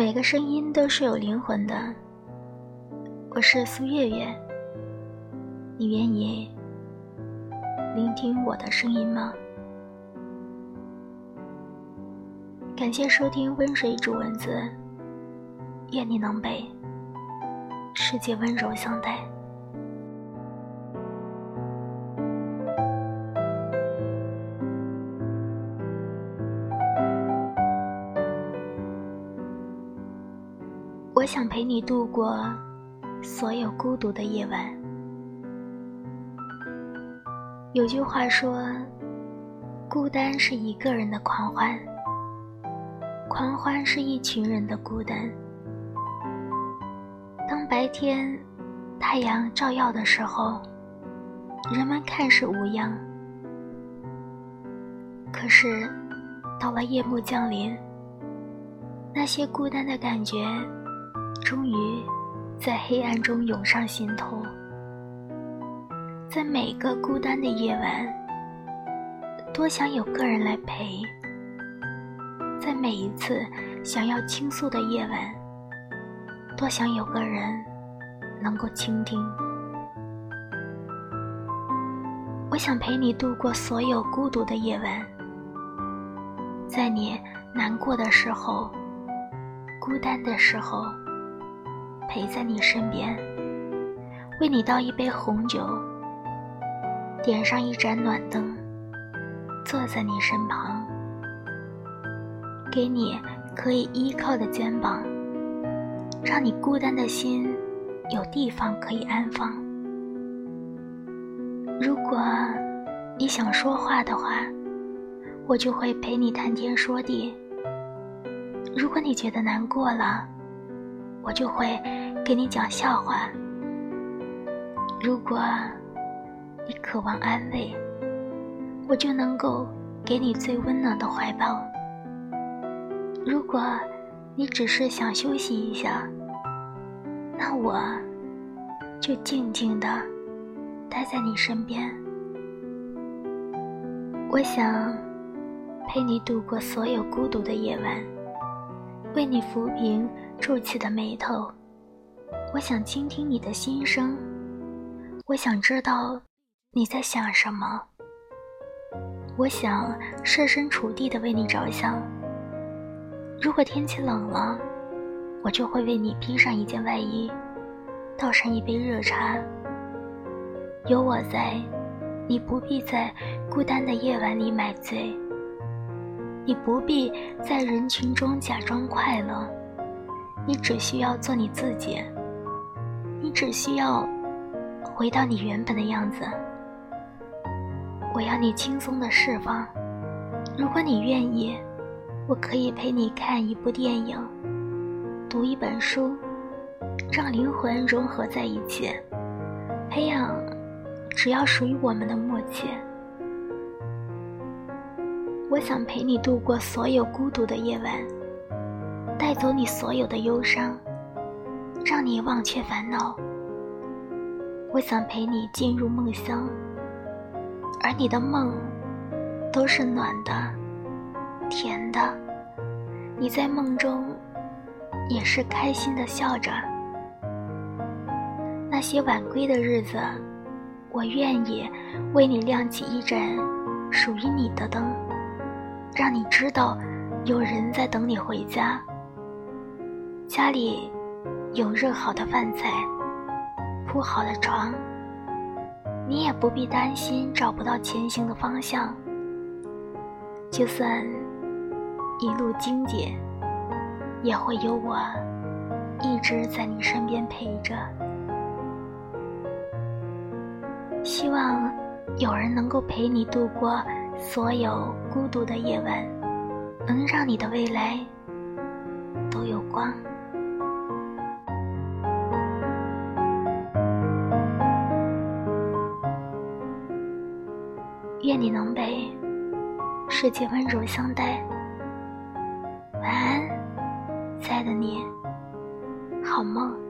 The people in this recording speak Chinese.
每个声音都是有灵魂的。我是苏月月，你愿意聆听我的声音吗？感谢收听温水煮蚊子，愿你能被世界温柔相待。我想陪你度过所有孤独的夜晚。有句话说：“孤单是一个人的狂欢，狂欢是一群人的孤单。”当白天太阳照耀的时候，人们看似无恙；可是到了夜幕降临，那些孤单的感觉。终于，在黑暗中涌上心头。在每个孤单的夜晚，多想有个人来陪；在每一次想要倾诉的夜晚，多想有个人能够倾听。我想陪你度过所有孤独的夜晚，在你难过的时候、孤单的时候。陪在你身边，为你倒一杯红酒，点上一盏暖灯，坐在你身旁，给你可以依靠的肩膀，让你孤单的心有地方可以安放。如果你想说话的话，我就会陪你谈天说地。如果你觉得难过了，我就会给你讲笑话。如果你渴望安慰，我就能够给你最温暖的怀抱。如果你只是想休息一下，那我就静静的待在你身边。我想陪你度过所有孤独的夜晚，为你抚平。皱起的眉头，我想倾听你的心声，我想知道你在想什么，我想设身处地的为你着想。如果天气冷了，我就会为你披上一件外衣，倒上一杯热茶。有我在，你不必在孤单的夜晚里买醉，你不必在人群中假装快乐。你只需要做你自己，你只需要回到你原本的样子。我要你轻松的释放。如果你愿意，我可以陪你看一部电影，读一本书，让灵魂融合在一起，培养只要属于我们的默契。我想陪你度过所有孤独的夜晚。带走你所有的忧伤，让你忘却烦恼。我想陪你进入梦乡，而你的梦都是暖的、甜的。你在梦中也是开心的笑着。那些晚归的日子，我愿意为你亮起一盏属于你的灯，让你知道有人在等你回家。家里有热好的饭菜，铺好的床，你也不必担心找不到前行的方向。就算一路荆棘，也会有我一直在你身边陪着。希望有人能够陪你度过所有孤独的夜晚，能让你的未来都有光。愿你能被世界温柔相待。晚安，亲爱的你，好梦。